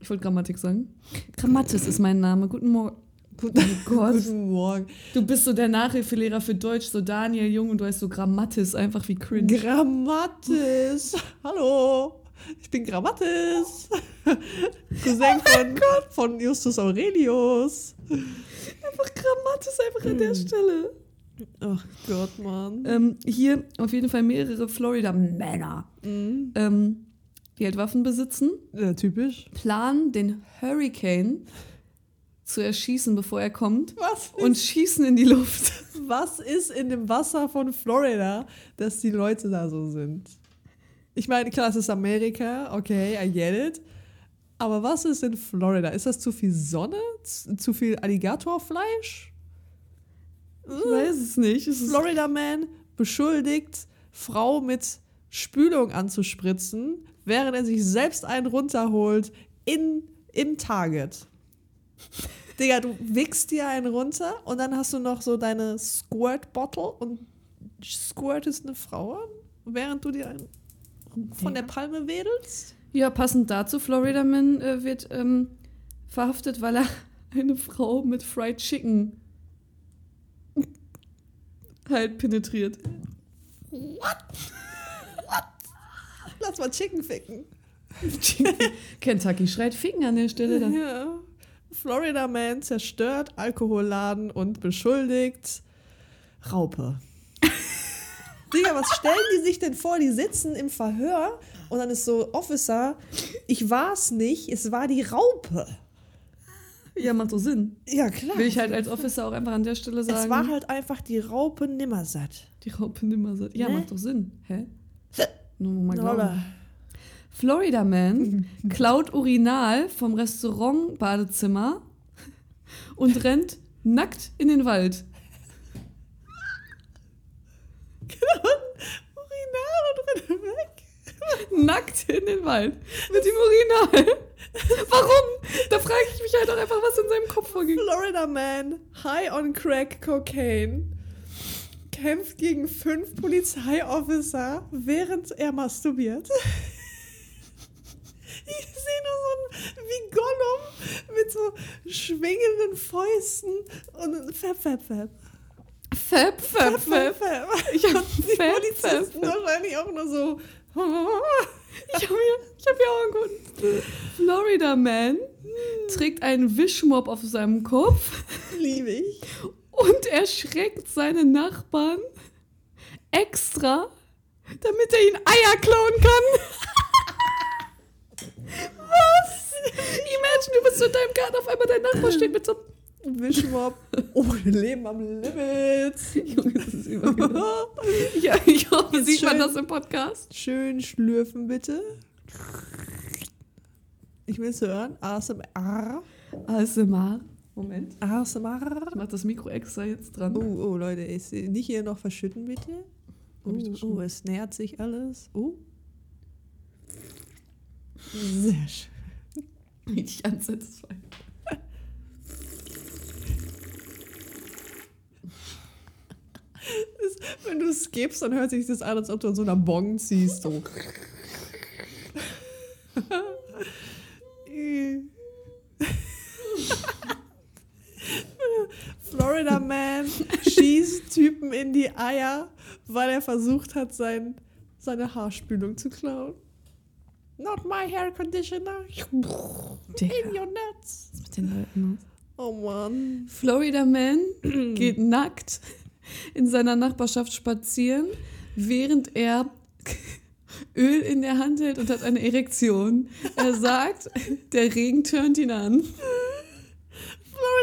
Ich wollte Grammatik sagen. Grammatis ist mein Name. Guten Morgen. Guten, Gott. Guten Morgen. Du bist so der Nachhilfelehrer für Deutsch, so Daniel Jung und du heißt so Grammatis, einfach wie cringe. Grammatis. Hallo. Ich bin Grammatis. Cousin Oh von, von Justus Aurelius. Einfach Grammatis einfach an der Hm. Stelle. Ach Gott, Mann. Ähm, hier auf jeden Fall mehrere Florida-Männer, Mhm. ähm, die halt Waffen besitzen, Ja, typisch. planen den Hurricane zu erschießen, bevor er kommt Was und schießen in die Luft. Was ist in dem Wasser von Florida, dass die Leute da so sind? Ich meine, klar, es ist Amerika, okay, I get it. Aber was ist in Florida? Ist das zu viel Sonne? Zu viel Alligatorfleisch? Ich weiß es nicht. Es Florida Man beschuldigt, Frau mit Spülung anzuspritzen, während er sich selbst einen runterholt in, im Target. Digga, du wickst dir einen runter und dann hast du noch so deine Squirt-Bottle und squirtest eine Frau an, während du dir einen von der Palme wedelst. ja, passend dazu, Florida Man äh, wird ähm, verhaftet, weil er eine Frau mit Fried Chicken halt penetriert. Lass mal Chicken ficken. Kentucky schreit Ficken an der Stelle. Dann. Ja. Florida Man zerstört Alkoholladen und beschuldigt Raupe. Digga, was stellen die sich denn vor? Die sitzen im Verhör und dann ist so, Officer, ich war's nicht, es war die Raupe. Ja, macht so Sinn. Ja, klar. Will ich halt als Officer auch einfach an der Stelle sagen. es war halt einfach die Raupe nimmersatt. Die Raupe nimmer sagt. Ja, Ne? macht doch Sinn. Hä? Nur mal glauben. Florida Man klaut Urinal vom Restaurant-Badezimmer und rennt nackt in den Wald. Urinal und rennt weg. Nackt in den Wald. Mit dem Urinal. Warum? Da frage ich mich halt auch einfach, was in seinem Kopf vorging. Florida Man, high on crack cocaine, kämpft gegen fünf Polizeiofficer, während er masturbiert. Ich sehe nur so ein, wie Gollum mit so schwingenden Fäusten und Fab, Fab, Fab. Fab, fab, fab. Fab. Ich hab Die Fab, Polizisten Fab. wahrscheinlich auch nur so. Ich habe hier, ich hab hier auch einen guten. Florida Man trägt einen Wischmopp auf seinem Kopf Liebe ich. Und erschreckt seine Nachbarn extra, damit er ihnen Eier klauen kann. Was? Imagine, du bist in deinem Garten, auf einmal dein Nachbar steht mit so Wischmopp. Oh, Leben am Limit. Junge, das ist übergegangen. Ja, ich hoffe, Ist sieht man schön. das im Podcast. Schön schlürfen, bitte. Ich will es hören. ASMR. ASMR. Moment. ASMR. Ich mach das Mikro extra jetzt dran. Oh, oh, Leute, ich, nicht hier noch verschütten, bitte. Oh, oh, es nähert sich alles. Oh. Sehr schön. Richtig unsatisfied. Wenn du es gibst, dann hört sich das an, als ob du an so einer Bong ziehst. So. Florida Man schießt Typen in die Eier, weil er versucht hat, sein, seine Haarspülung zu klauen. Not my hair conditioner. Digga. In your nuts. Was mit den Leuten los? Oh Mann. Florida Man geht nackt in seiner Nachbarschaft spazieren, während er Öl in der Hand hält und hat eine Erektion. Er sagt, der Regen tönt ihn an.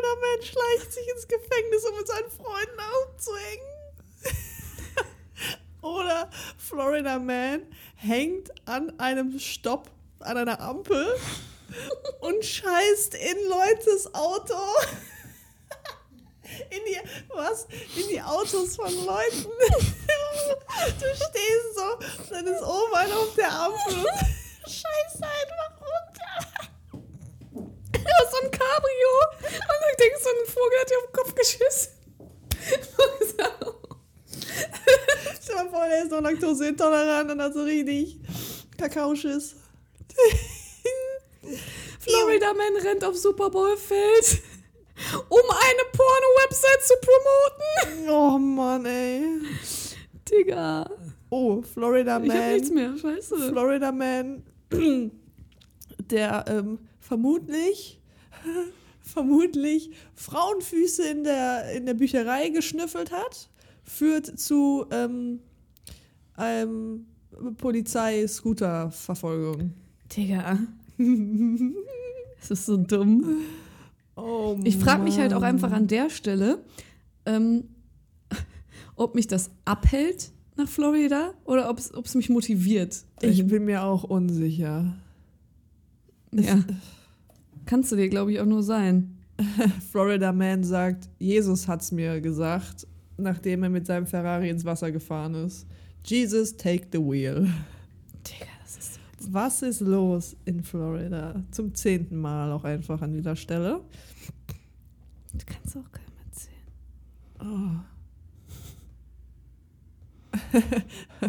Florida Man schleicht sich ins Gefängnis, um mit seinen Freunden abzuhängen. Oder Florida Man hängt an einem Stopp, an einer Ampel und scheißt in Leutes Auto. In die, was? In die Autos von Leuten. Du stehst so, dann ist oben einer auf der Ampel und scheißt einfach runter. Ja, so ein Cabrio. Und ich denke, so ein Vogel hat dir auf den Kopf geschissen. Stell dir mal vor, der ist noch laktoseintolerant und hat so richtig Kakaoschiss. Florida Man rennt auf Super Bowl Feld, um eine Porno-Website zu promoten. Oh Mann, ey. Digga. Oh, Florida Ich hab nichts Man. mehr, scheiße. Florida Man, der ähm, vermutlich, vermutlich Frauenfüße in der, in der Bücherei geschnüffelt hat, führt zu ähm, ähm, Polizei-Scooter-Verfolgung. Digga. Es ist so dumm. Oh Ich frage mich halt auch einfach an der Stelle, ähm, ob mich das abhält nach Florida oder ob es mich motiviert. Ich bin mir auch unsicher. ja. Kannst du dir, glaube ich, auch nur sein. Florida Man sagt, Jesus hat's mir gesagt, nachdem er mit seinem Ferrari ins Wasser gefahren ist. Jesus, take the wheel. Digga, das ist. Was ist los in Florida? Zum zehnten Mal auch einfach an dieser Stelle. Du kannst auch keinem erzählen. Oh.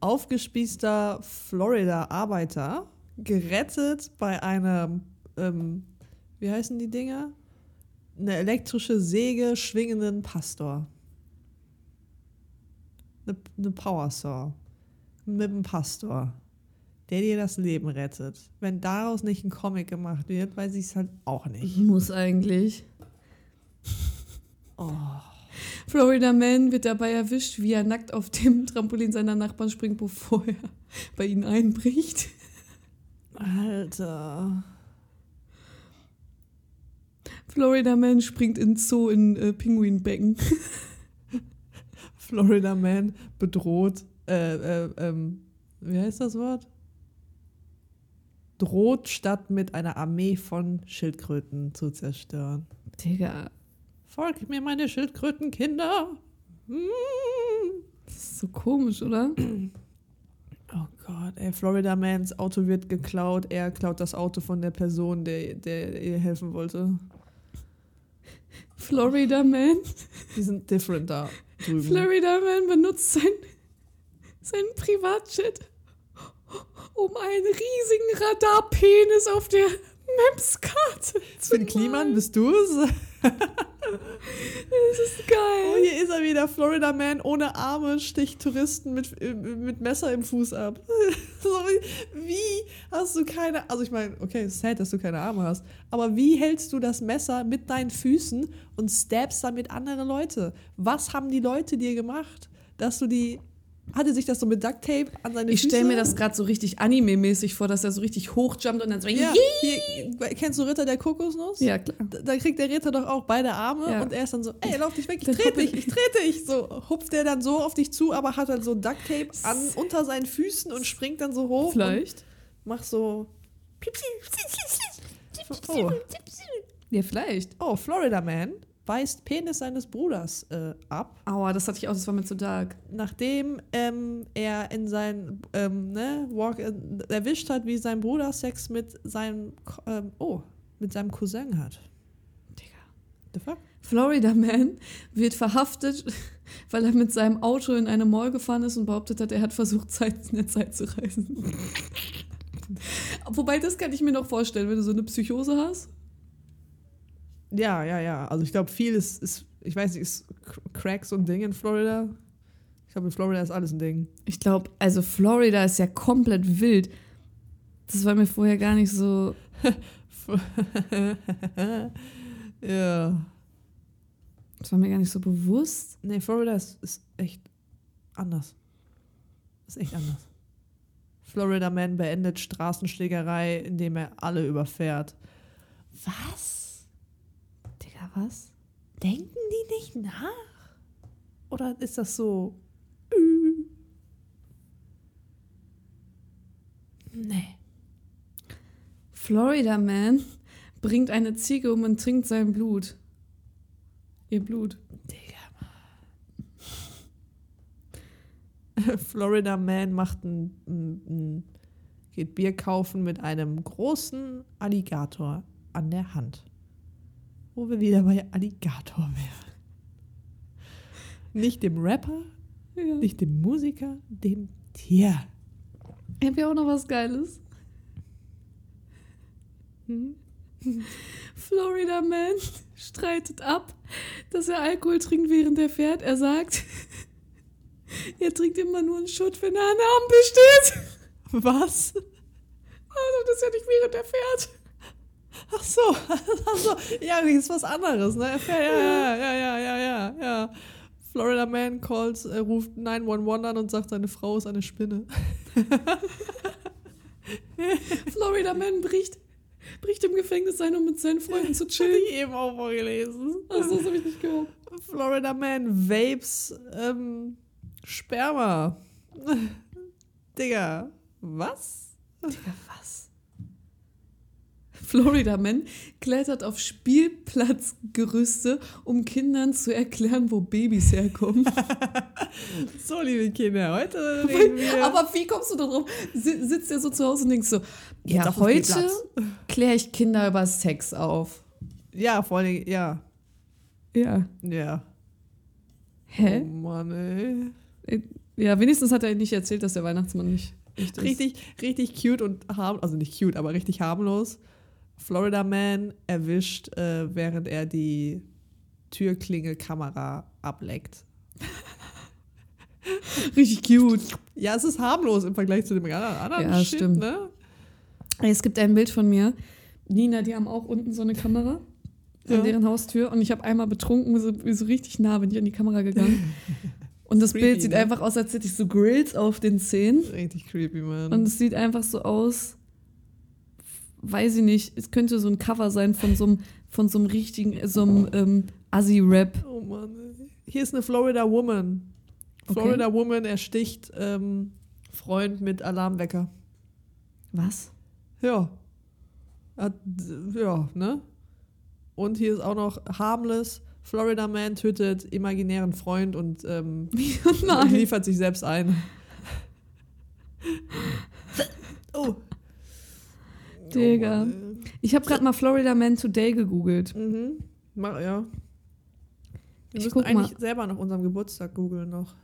Aufgespießter Florida-Arbeiter gerettet bei einem, ähm, wie heißen die Dinger? Eine elektrische Säge schwingenden Pastor. Eine, eine Power Saw. Mit einem Pastor. Der dir das Leben rettet. Wenn daraus nicht ein Comic gemacht wird, weiß ich es halt auch nicht. Muss eigentlich. Oh. Florida Man wird dabei erwischt, wie er nackt auf dem Trampolin seiner Nachbarn springt, bevor er bei ihnen einbricht. Alter. Florida Man springt in Zoo in äh, Pinguinbecken. Florida Man bedroht, äh, äh, ähm, wie heißt das Wort? Droht statt mit einer Armee von Schildkröten zu zerstören. Digga, Folgt mir meine Schildkrötenkinder. Mm. das ist so komisch, oder? Oh Gott, ey, Florida Mans Auto wird geklaut. Er klaut das Auto von der Person, der, der ihr helfen wollte. Florida Man. Die sind different da drüben. Florida Man benutzt sein, seinen Privatjet, um einen riesigen Radarpenis auf der Maps-Karte zu Finn Kliman, bist du es? Das ist Oh, geil. hier ist er wieder. Florida Man ohne Arme sticht Touristen mit, äh, mit Messer im Fuß ab. wie hast du keine. Also, ich meine, okay, es ist sad, dass du keine Arme hast. Aber wie hältst du das Messer mit deinen Füßen und stabst damit andere Leute? Was haben die Leute dir gemacht, dass du die. Hatte sich das so mit Duct Tape an seine Ich Füße? stelle mir das gerade so richtig anime-mäßig vor, dass er so richtig hochjumpt und dann so. Ja, hier, kennst du Ritter der Kokosnuss? Ja, klar. Da da kriegt der Ritter doch auch beide Arme Ja. und er ist dann so, ey, lauf dich weg, ich trete dich, ich trete dich. So hupft der dann so auf dich zu, aber hat dann so Duct Tape an, unter seinen Füßen und springt dann so hoch. Vielleicht. Macht so. Oh. Ja, vielleicht. oh, Florida Man beißt Penis seines Bruders äh, ab, Aua, das hatte ich auch, das war mir zu dark. nachdem ähm, er in sein ähm, ne, Walk äh, erwischt hat, wie sein Bruder Sex mit seinem ähm, oh, mit seinem Cousin hat. Digga. The fuck? Florida Man wird verhaftet, weil er mit seinem Auto in eine Mall gefahren ist und behauptet hat, er hat versucht, Zeit in der Zeit zu reisen. Wobei, das kann ich mir noch vorstellen, wenn du so eine Psychose hast. Ja, ja, ja. Also ich glaube, viel ist, ist, ich weiß nicht, ist Crack so ein Ding in Florida? Ich glaube, in Florida ist alles ein Ding. Ich glaube, also Florida ist ja komplett wild. Das war mir vorher gar nicht so. ja. Das war mir gar nicht so bewusst. Nee, Florida ist, ist echt anders. Ist echt anders. Florida Man beendet Straßenschlägerei, indem er alle überfährt. Was? Was? Denken die nicht nach? Oder ist das so? Nee. Florida Man bringt eine Ziege um und trinkt sein Blut. Ihr Blut. Digga. Florida Man macht ein, ein, ein, geht Bier kaufen mit einem großen Alligator an der Hand. Wo wir wieder bei Alligator wären. Nicht dem Rapper, Ja. nicht dem Musiker, dem Tier. Ich habe ja auch noch was Geiles. Hm? Florida Man streitet ab, dass er Alkohol trinkt, während er fährt. Er sagt, er trinkt immer nur einen Schutt, wenn er an der Ampel steht. Was? Also das ist ja nicht während er fährt. Ach so, ach so. Ja, das ist was anderes, ne? Ja, ja, ja, ja, ja, ja, ja. Florida Man calls, äh, ruft 911 an und sagt, seine Frau ist eine Spinne. Florida Man bricht, bricht im Gefängnis ein, um mit seinen Freunden zu chillen. ich eben auch vorgelesen. Achso, das habe ich nicht gehört. Florida Man vapes ähm, Sperma. Digga, was? Digga, was? Florida Man klettert auf Spielplatzgerüste, um Kindern zu erklären, wo Babys herkommen. So, liebe Kinder, heute. Aber wie kommst du da drauf? Si- Sitzt er so zu Hause und denkst so, ja, heute kläre ich Kinder über Sex auf. ja, vor allem, ja. Ja. Ja. Oh Hä? Mann, ey. Ja, wenigstens hat er nicht erzählt, dass der Weihnachtsmann nicht ist. Richtig, richtig cute und harmlos, also nicht cute, aber richtig harmlos. Florida Man erwischt, äh, während er die Türklingelkamera ableckt. Richtig cute. Ja, es ist harmlos im Vergleich zu dem anderen, Ja, Shit, stimmt. ne? Es gibt ein Bild von mir. Nina, die haben auch unten so eine Kamera Ja. an deren Haustür und ich habe einmal betrunken, so, so richtig nah bin ich an die Kamera gegangen. Und das Creepy, Bild sieht ne? einfach aus, als hätte ich so Grills auf den Zähnen. Richtig creepy, man. Und es sieht einfach so aus, weiß ich nicht, es könnte so ein Cover sein von so einem, von so einem richtigen, so einem ähm, Assi-Rap. oh Mann. Hier ist eine Florida Woman. Okay. Florida Woman ersticht ähm, Freund mit Alarmwecker. Was? Ja. Hat, ja, ne? Und hier ist auch noch harmless. Florida Man tötet imaginären Freund und ähm, liefert sich selbst ein. oh. Digga. Oh Ich habe gerade mal Florida Man Today gegoogelt. mhm. Mach, ja. Wir Ich müssen eigentlich mal. selber nach unserem Geburtstag googeln noch.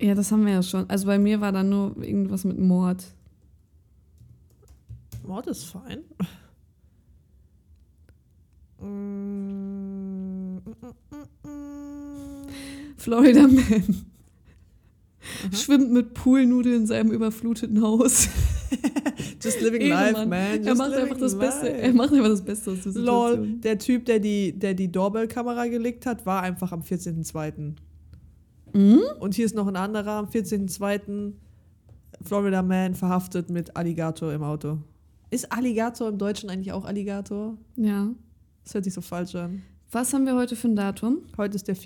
Ja, das haben wir ja schon. Also bei mir war da nur irgendwas mit Mord. Mord ist fein. Mm, mm, mm. Florida Man schwimmt mit Poolnudeln in seinem überfluteten Haus. Just living life, man. Just er macht einfach das Beste. life. Er macht einfach das Beste aus der Lol, Situation. der Typ, der die, der die Doorbell-Kamera gelegt hat, war einfach am 14.02. Mhm. Und hier ist noch ein anderer am 14.02. Florida Man verhaftet mit Alligator im Auto. Ist Alligator im Deutschen eigentlich auch Alligator? Ja. Das hört sich so falsch an. Was haben wir heute für ein Datum? Heute ist der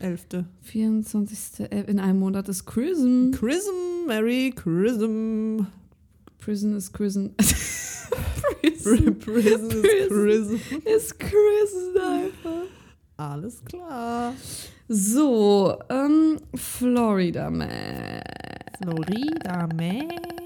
24.11. 24. äh, in einem Monat ist Chrism. Chrism, Mary Chrism. Prison ist Chrism. Prison, Prison ist Chrism. ist Chrism einfach. Alles klar. So, ähm, Florida Man. Florida Man.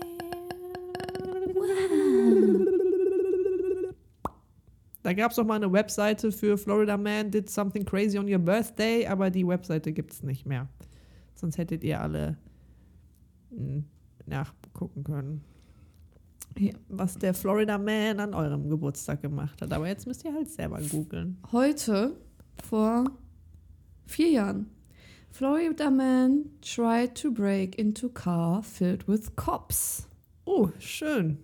Da gab es doch mal eine Webseite für Florida Man did something crazy on your birthday, aber die Webseite gibt es nicht mehr. Sonst hättet ihr alle hm, nachgucken können, was der Florida Man an eurem Geburtstag gemacht hat. Aber jetzt müsst ihr halt selber googeln. Heute, vor vier Jahren, Florida man tried to break into car filled with cops. Oh, schön.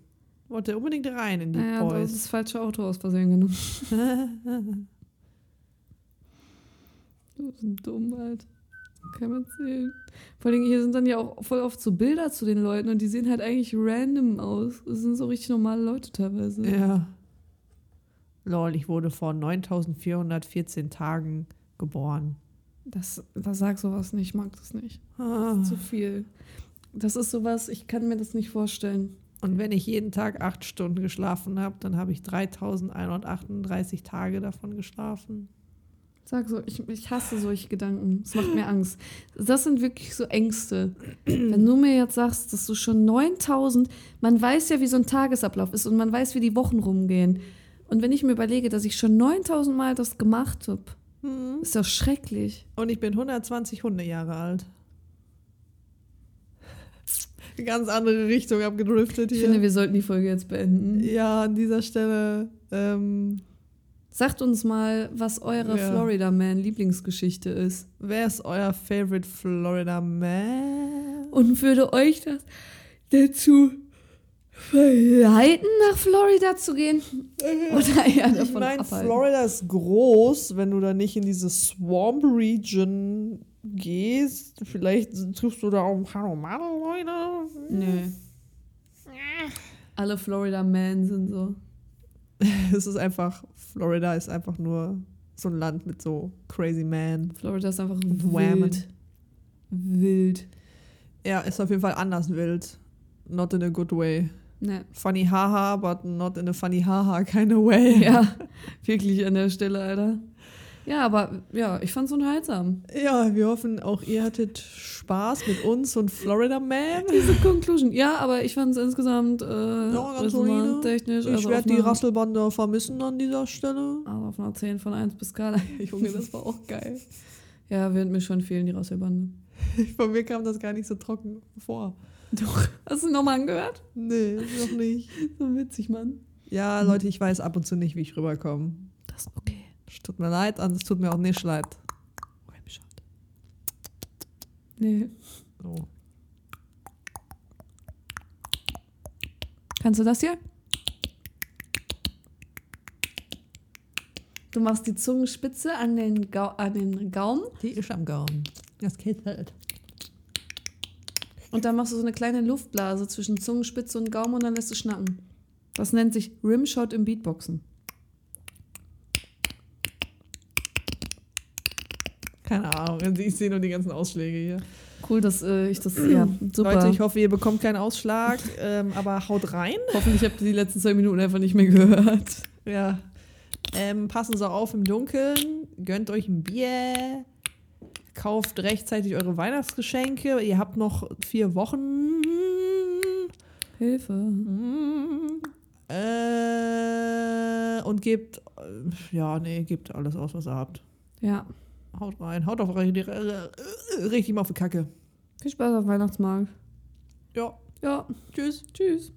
Wollte unbedingt rein in die Naja, du hast Boys. das falsche Auto aus Versehen genommen. Du bist dumm, Alter. Kann man sehen. Vor allem, hier sind dann ja auch voll oft so Bilder zu den Leuten und die sehen halt eigentlich random aus. Das sind so richtig normale Leute teilweise. ja. Lol, ich wurde vor 9414 Tagen geboren. Das, das sag sowas nicht, ich mag das nicht. Ah. Zu viel. Das ist sowas, ich kann mir das nicht vorstellen. Und wenn ich jeden Tag acht Stunden geschlafen habe, dann habe ich 3138 Tage davon geschlafen. Sag so, ich, ich hasse solche Gedanken. Das macht mir Angst. Das sind wirklich so Ängste. Wenn du mir jetzt sagst, dass du schon 9000, man weiß ja, wie so ein Tagesablauf ist und man weiß, wie die Wochen rumgehen. Und wenn ich mir überlege, dass ich schon 9000 Mal das gemacht habe, Mhm. ist doch schrecklich. Und ich bin 120 Hundejahre alt. Eine ganz andere Richtung abgedriftet Ich hier. finde, wir sollten die Folge jetzt beenden. ja, an dieser Stelle. Ähm, Sagt uns mal, was eure Ja. Florida Man Lieblingsgeschichte ist. wer ist euer Favorite Florida Man? Und würde euch das dazu verleiten, nach Florida zu gehen? Oder eher Ich davon meine, abhalten? Florida ist groß, wenn du da nicht in diese Swamp Region gehst. Vielleicht triffst du da auch ein paar normale Leute. Nö. Alle Florida Men sind so. Es ist einfach, Florida ist einfach nur so ein Land mit so crazy man. Florida ist einfach Whammen. wild. Wild. Ja, ist auf jeden Fall anders wild. Not in a good way. Ne. Funny haha, but not in a funny haha kind of way. Ja, wirklich an der Stelle, Alter. Ja, aber ja, ich fand's unterhaltsam. Ja, wir hoffen, auch ihr hattet Spaß mit uns und Florida Man. Diese Conclusion. Ja, aber ich fand's insgesamt äh, ganz solide. technisch. Ich also werde die Rasselbande vermissen an dieser Stelle. Also auf einer 10 von 1 bis Skala. Junge, das war auch geil. Ja, wird mir schon fehlen, die Rasselbande. Von mir kam das gar nicht so trocken vor. Doch. Hast du nochmal angehört? Nee, noch nicht. So witzig, Mann. Ja, Leute, ich weiß ab und zu nicht, wie ich rüberkomme. Das ist okay. Es tut mir leid, und es tut mir auch nicht leid. Nee. So. Kannst du das hier? Du machst die Zungenspitze an den, Gau an den Gaumen Die ist am Gaumen. Das geht halt. und dann machst du so eine kleine Luftblase zwischen Zungenspitze und Gaumen und dann lässt du schnacken. Das nennt sich Rimshot im Beatboxen. Keine Ahnung, ich sehe nur die ganzen Ausschläge hier. Cool, dass äh, ich das. Ja, super. Leute, ich hoffe, ihr bekommt keinen Ausschlag, ähm, aber haut rein. Hoffentlich habt ihr die letzten zwei Minuten einfach nicht mehr gehört. Ja. Ähm, passen Sie auf im Dunkeln, gönnt euch ein Bier, kauft rechtzeitig eure Weihnachtsgeschenke. Ihr habt noch vier Wochen. Hilfe. Äh, und gebt, äh, ja, nee, gebt alles aus, was ihr habt. Ja. Haut rein, haut auf richtig, mal auf die Kacke. Viel Spaß auf Weihnachtsmarkt. Ja, Ja. tschüss. Tschüss.